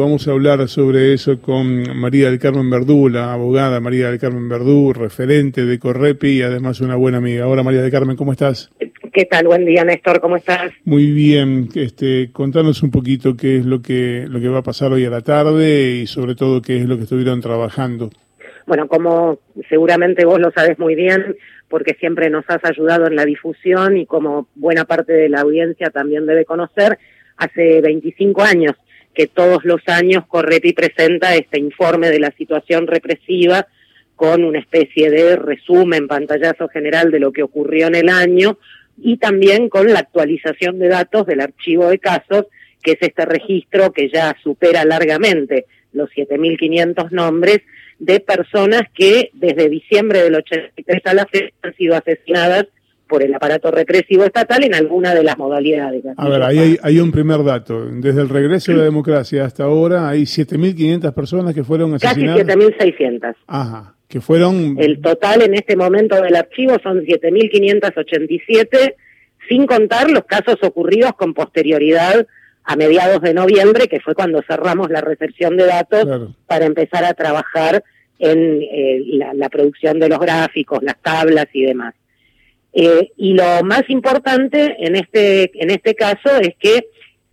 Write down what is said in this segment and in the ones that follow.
Vamos a hablar sobre eso con María del Carmen Verdú, la abogada María del Carmen Verdú, referente de Correpi y además una buena amiga. Hola María del Carmen, ¿cómo estás? ¿Qué tal? Buen día, Néstor, ¿cómo estás? Muy bien, este, contanos un poquito qué es lo que, lo que va a pasar hoy a la tarde y sobre todo qué es lo que estuvieron trabajando. Bueno, como seguramente vos lo sabes muy bien, porque siempre nos has ayudado en la difusión y como buena parte de la audiencia también debe conocer, hace 25 años que todos los años Correpi presenta este informe de la situación represiva con una especie de resumen, pantallazo general de lo que ocurrió en el año y también con la actualización de datos del archivo de casos, que es este registro que ya supera largamente los 7.500 nombres de personas que desde diciembre del 83 a la fecha han sido asesinadas por el aparato represivo estatal en alguna de las modalidades. A ver, ahí hay, un primer dato. Desde el regreso de la democracia hasta ahora hay 7.500 personas que fueron asesinadas. Casi 7.600. Ajá, que fueron... El total en este momento del archivo son 7.587, sin contar los casos ocurridos con posterioridad a mediados de noviembre, que fue cuando cerramos la recepción de datos para empezar a trabajar en eh, la producción de los gráficos, las tablas y demás. Eh, y lo más importante en este, en este caso es que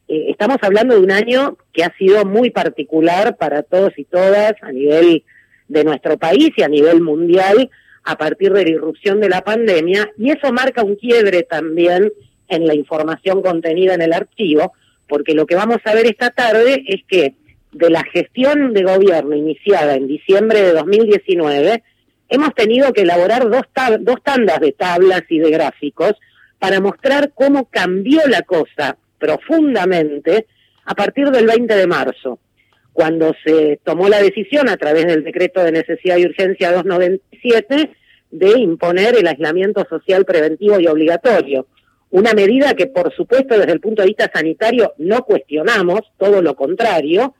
eh, estamos hablando de un año que ha sido muy particular para todos y todas a nivel de nuestro país y a nivel mundial a partir de la irrupción de la pandemia. Y eso marca un quiebre también en la información contenida en el archivo, porque lo que vamos a ver esta tarde es que de la gestión de gobierno iniciada en diciembre de 2019, hemos tenido que elaborar dos, dos tandas de tablas y de gráficos para mostrar cómo cambió la cosa profundamente a partir del 20 de marzo, cuando se tomó la decisión a través del decreto de necesidad y urgencia 297 de imponer el aislamiento social preventivo y obligatorio. Una medida que, por supuesto, desde el punto de vista sanitario no cuestionamos, todo lo contrario,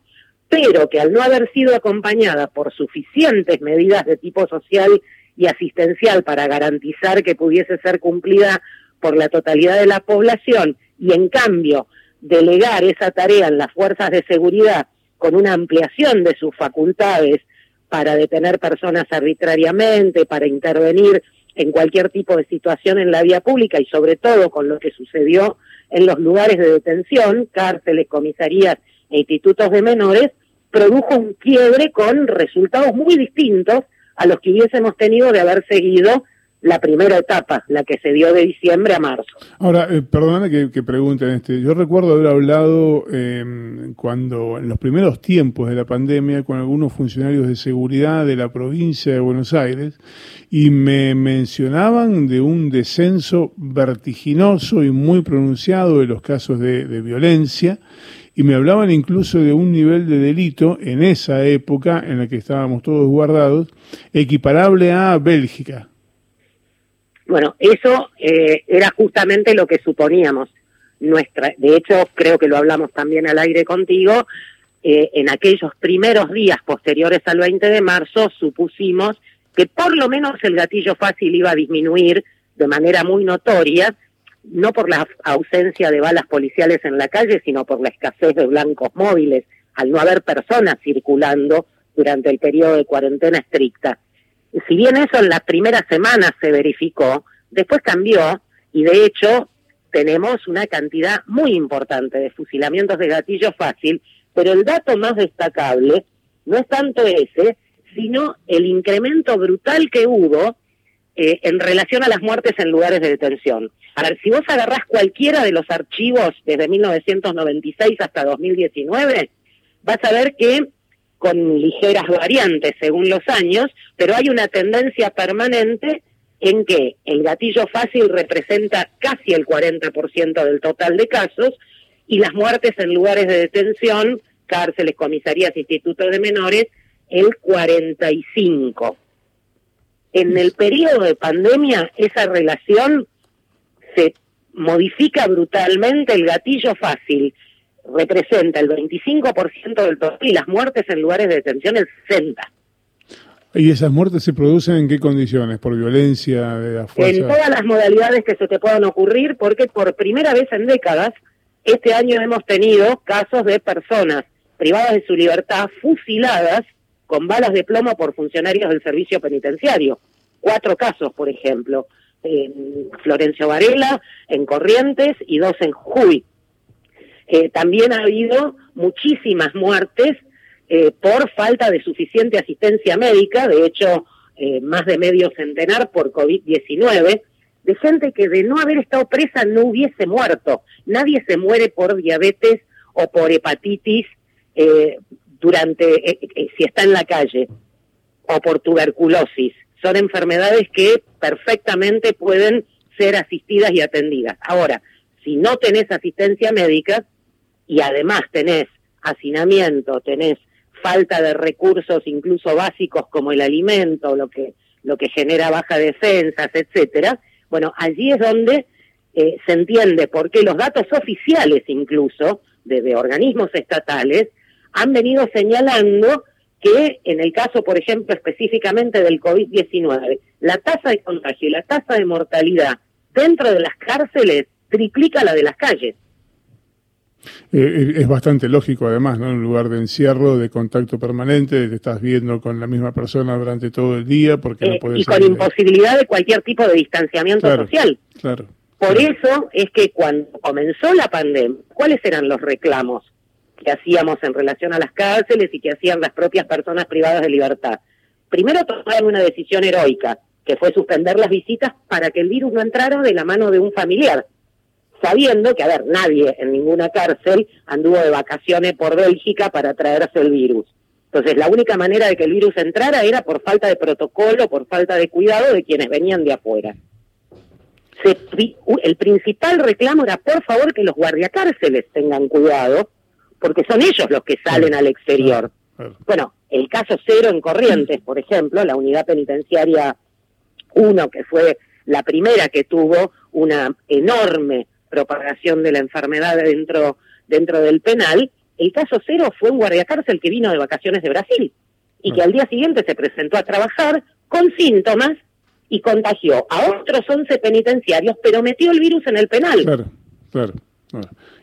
pero que al no haber sido acompañada por suficientes medidas de tipo social y asistencial para garantizar que pudiese ser cumplida por la totalidad de la población y en cambio delegar esa tarea en las fuerzas de seguridad con una ampliación de sus facultades para detener personas arbitrariamente, para intervenir en cualquier tipo de situación en la vía pública y sobre todo con lo que sucedió en los lugares de detención, cárceles, comisarías e institutos de menores, produjo un quiebre con resultados muy distintos a los que hubiésemos tenido de haber seguido la primera etapa, la que se dio de diciembre a marzo. Ahora, eh, perdóname que, pregunten, este, yo recuerdo haber hablado em, cuando, en los primeros tiempos de la pandemia, con algunos funcionarios de seguridad de la provincia de Buenos Aires, y me mencionaban de un descenso vertiginoso y muy pronunciado de los casos de violencia, y me hablaban incluso de un nivel de delito en esa época en la que estábamos todos guardados, equiparable a Bélgica. Bueno, eso eh, era justamente lo que suponíamos. Nuestra, de hecho, creo que lo hablamos también al aire contigo, eh, en aquellos primeros días posteriores al 20 de marzo supusimos que por lo menos el gatillo fácil iba a disminuir de manera muy notoria, no por la ausencia de balas policiales en la calle, sino por la escasez de blancos móviles, al no haber personas circulando durante el periodo de cuarentena estricta. Si bien eso en las primeras semanas se verificó, después cambió y de hecho tenemos una cantidad muy importante de fusilamientos de gatillo fácil, pero el dato más destacable no es tanto ese, sino el incremento brutal que hubo eh, en relación a las muertes en lugares de detención. A ver, si vos agarrás cualquiera de los archivos desde 1996 hasta 2019, vas a ver que con ligeras variantes según los años, pero hay una tendencia permanente en que el gatillo fácil representa casi el 40% del total de casos y las muertes en lugares de detención, cárceles, comisarías, institutos de menores, el 45%. En el periodo de pandemia esa relación se modifica brutalmente, el gatillo fácil representa el 25% del total y las muertes en lugares de detención el 60%. ¿Y esas muertes se producen en qué condiciones? ¿Por violencia de la fuerza? En todas las modalidades que se te puedan ocurrir, porque por primera vez en décadas, este año hemos tenido casos de personas privadas de su libertad, fusiladas con balas de plomo por funcionarios del servicio penitenciario. Cuatro casos, por ejemplo, en Florencio Varela, en Corrientes y dos en Jujuy. Eh, también ha habido muchísimas muertes eh, por falta de suficiente asistencia médica, de hecho, eh, más de medio centenar por COVID-19, de gente que de no haber estado presa no hubiese muerto. Nadie se muere por diabetes o por hepatitis durante eh, eh, si está en la calle o por tuberculosis. Son enfermedades que perfectamente pueden ser asistidas y atendidas. Ahora, si no tenés asistencia médica y además tenés hacinamiento, tenés falta de recursos incluso básicos como el alimento, lo que lo que genera baja defensas, etcétera, bueno, allí es donde eh, se entiende por qué los datos oficiales incluso, de, organismos estatales, han venido señalando que en el caso, por ejemplo, específicamente del COVID-19, la tasa de contagio y la tasa de mortalidad dentro de las cárceles triplica la de las calles. Eh, eh, es bastante lógico, además, ¿no? En un lugar de encierro, de contacto permanente, te estás viendo con la misma persona durante todo el día, porque no eh, Y con imposibilidad de cualquier tipo de distanciamiento social. Claro. Por eso es que cuando comenzó la pandemia, ¿cuáles eran los reclamos que hacíamos en relación a las cárceles y que hacían las propias personas privadas de libertad? Primero tomaron una decisión heroica, que fue suspender las visitas para que el virus no entrara de la mano de un familiar sabiendo que, a ver, nadie en ninguna cárcel anduvo de vacaciones por Bélgica para traerse el virus. Entonces, la única manera de que el virus entrara era por falta de protocolo, por falta de cuidado de quienes venían de afuera. el principal reclamo era, por favor, que los guardiacárceles tengan cuidado, porque son ellos los que salen al exterior. Bueno, el caso cero en Corrientes, por ejemplo, la unidad penitenciaria 1, que fue la primera que tuvo una enorme propagación de la enfermedad dentro, dentro del penal, el caso cero fue un guardiacárcel que vino de vacaciones de Brasil y que al día siguiente se presentó a trabajar con síntomas y contagió a otros 11 penitenciarios, pero metió el virus en el penal. Claro, claro.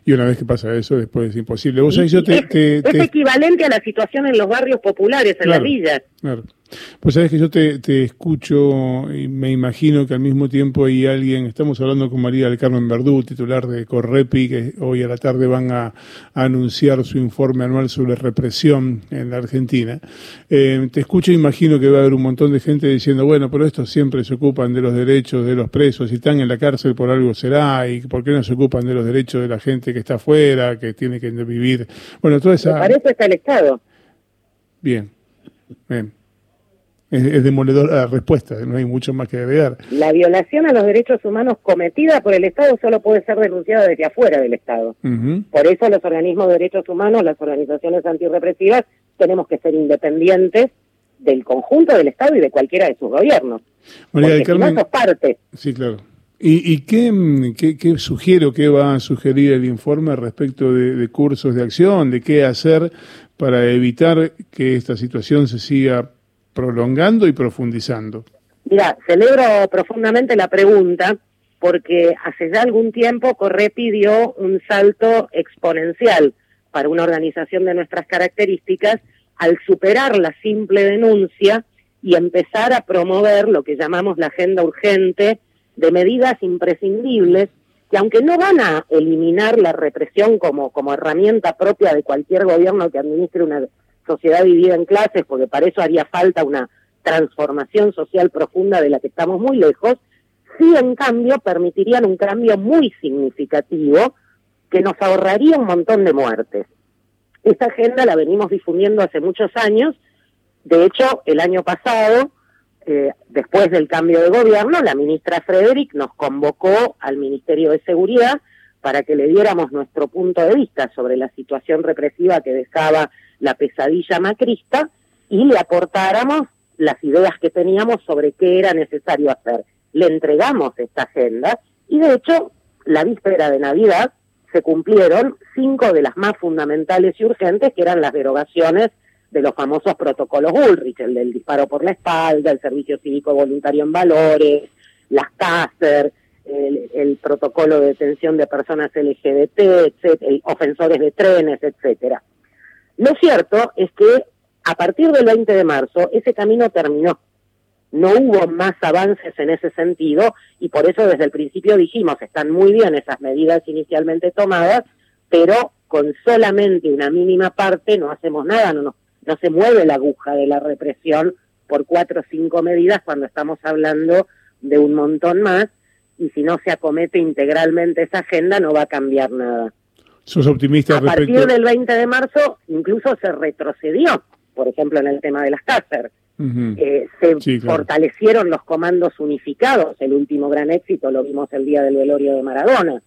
Y una vez que pasa eso, después es imposible. ¿Vos es, equivalente a la situación en los barrios populares, en las villas. Claro. Pues sabes que yo te, escucho y me imagino que al mismo tiempo hay alguien, estamos hablando con María del Carmen Verdú, titular de Correpi, que hoy a la tarde van a, anunciar su informe anual sobre represión en la Argentina. Eh, te escucho e imagino que va a haber un montón de gente diciendo, bueno, pero estos siempre se ocupan de los derechos de los presos, y están en la cárcel por algo será, y por qué no se ocupan de los derechos de la gente que está afuera, que tiene que vivir. Bueno, toda esa... Me parece está el Estado. Bien, bien es, demoledor la respuesta, no hay mucho más que agregar. La violación a los derechos humanos cometida por el Estado solo puede ser denunciada desde afuera del Estado. Por eso los organismos de derechos humanos, las organizaciones antirrepresivas, tenemos que ser independientes del conjunto del Estado y de cualquiera de sus gobiernos. María del Carmen, parte. Sí, claro. ¿Y, y qué, qué, qué, sugiere qué va a sugerir el informe respecto de, de cursos de acción, de qué hacer para evitar que esta situación se siga prolongando y profundizando? Mira, celebro profundamente la pregunta porque hace ya algún tiempo Correpi dio un salto exponencial para una organización de nuestras características al superar la simple denuncia y empezar a promover lo que llamamos la agenda urgente de medidas imprescindibles que aunque no van a eliminar la represión como, como herramienta propia de cualquier gobierno que administre una sociedad dividida en clases, porque para eso haría falta una transformación social profunda de la que estamos muy lejos, sí en cambio permitirían un cambio muy significativo que nos ahorraría un montón de muertes. Esta agenda la venimos difundiendo hace muchos años, de hecho el año pasado, eh, después del cambio de gobierno, la ministra Frederick nos convocó al Ministerio de Seguridad para que le diéramos nuestro punto de vista sobre la situación represiva que dejaba la pesadilla macrista y le aportáramos las ideas que teníamos sobre qué era necesario hacer. Le entregamos esta agenda y de hecho la víspera de Navidad se cumplieron cinco de las más fundamentales y urgentes que eran las derogaciones de los famosos protocolos Ulrich, el del disparo por la espalda, el servicio cívico voluntario en valores, las CASER, el, protocolo de detención de personas LGBT, etc., ofensores de trenes, etcétera. Lo cierto es que a partir del 20 de marzo ese camino terminó. No hubo más avances en ese sentido y por eso desde el principio dijimos, están muy bien esas medidas inicialmente tomadas, pero con solamente una mínima parte no hacemos nada, no, no, se mueve la aguja de la represión por cuatro o cinco medidas cuando estamos hablando de un montón más y si no se acomete integralmente esa agenda no va a cambiar nada. ¿Sos optimista A partir del 20 de marzo incluso se retrocedió, por ejemplo en el tema de las cáceres. Eh, se fortalecieron los comandos unificados, el último gran éxito lo vimos el día del velorio de Maradona,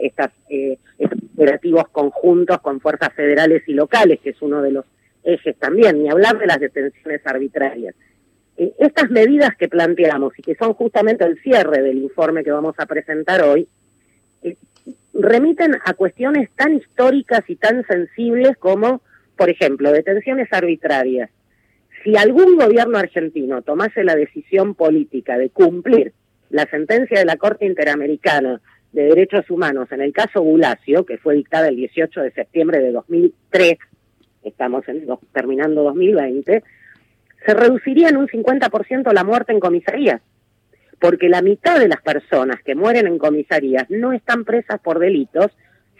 estas, eh, estos operativos conjuntos con fuerzas federales y locales, que es uno de los ejes también, ni hablar de las detenciones arbitrarias. Eh, estas medidas que planteamos y que son justamente el cierre del informe que vamos a presentar hoy, remiten a cuestiones tan históricas y tan sensibles como, por ejemplo, detenciones arbitrarias. Si algún gobierno argentino tomase la decisión política de cumplir la sentencia de la Corte Interamericana de Derechos Humanos en el caso Bulacio, que fue dictada el 18 de septiembre de 2003, estamos en, terminando 2020, se reduciría en un 50% la muerte en comisarías, porque la mitad de las personas que mueren en comisarías no están presas por delitos,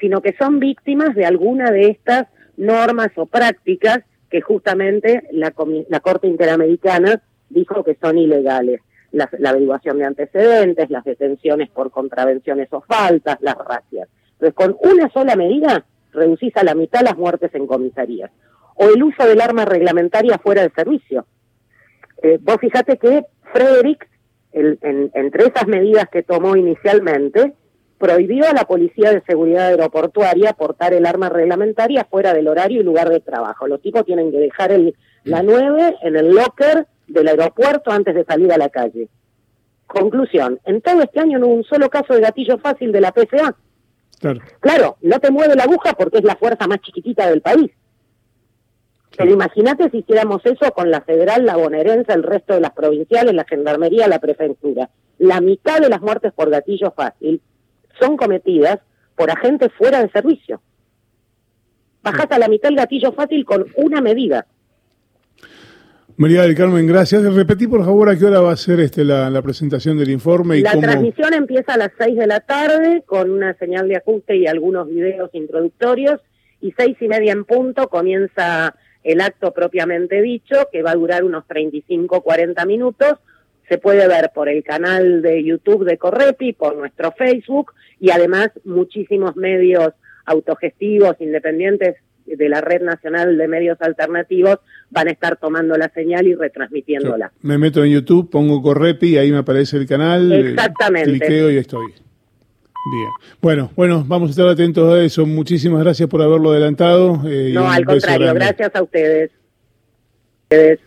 sino que son víctimas de alguna de estas normas o prácticas que justamente la, la Corte Interamericana dijo que son ilegales. La, averiguación de antecedentes, las detenciones por contravenciones o faltas, las racias. Entonces, con una sola medida reducís a la mitad las muertes en comisarías. O el uso del arma reglamentaria fuera de servicio. Eh, vos fijate que Frederick, entre esas medidas que tomó inicialmente, prohibió a la Policía de Seguridad Aeroportuaria portar el arma reglamentaria fuera del horario y lugar de trabajo. Los tipos tienen que dejar el, la 9 en el locker del aeropuerto antes de salir a la calle. Conclusión, en todo este año no hubo un solo caso de gatillo fácil de la PSA. Claro. claro, no te mueve la aguja porque es la fuerza más chiquitita del país. Pero imagínate si hiciéramos eso con la federal, la bonaerense, el resto de las provinciales, la gendarmería, la prefectura. La mitad de las muertes por gatillo fácil son cometidas por agentes fuera de servicio. Bajás a la mitad el gatillo fácil con una medida. María del Carmen, gracias. Repetí por favor a qué hora va a ser este, la, presentación del informe. Y la transmisión empieza a las 6 de la tarde con una señal de ajuste y algunos videos introductorios y seis y media en punto comienza el acto propiamente dicho que va a durar unos 35 40 minutos se puede ver por el canal de YouTube de Correpi, por nuestro Facebook y además muchísimos medios autogestivos, independientes de la Red Nacional de Medios Alternativos van a estar tomando la señal y retransmitiéndola. me meto en YouTube, pongo Correpi, ahí me aparece el canal. Exactamente. Cliqueo y estoy. Bien. Bueno, bueno, vamos a estar atentos a eso. Muchísimas gracias por haberlo adelantado. Eh, no, al contrario, gracias a ustedes. ustedes.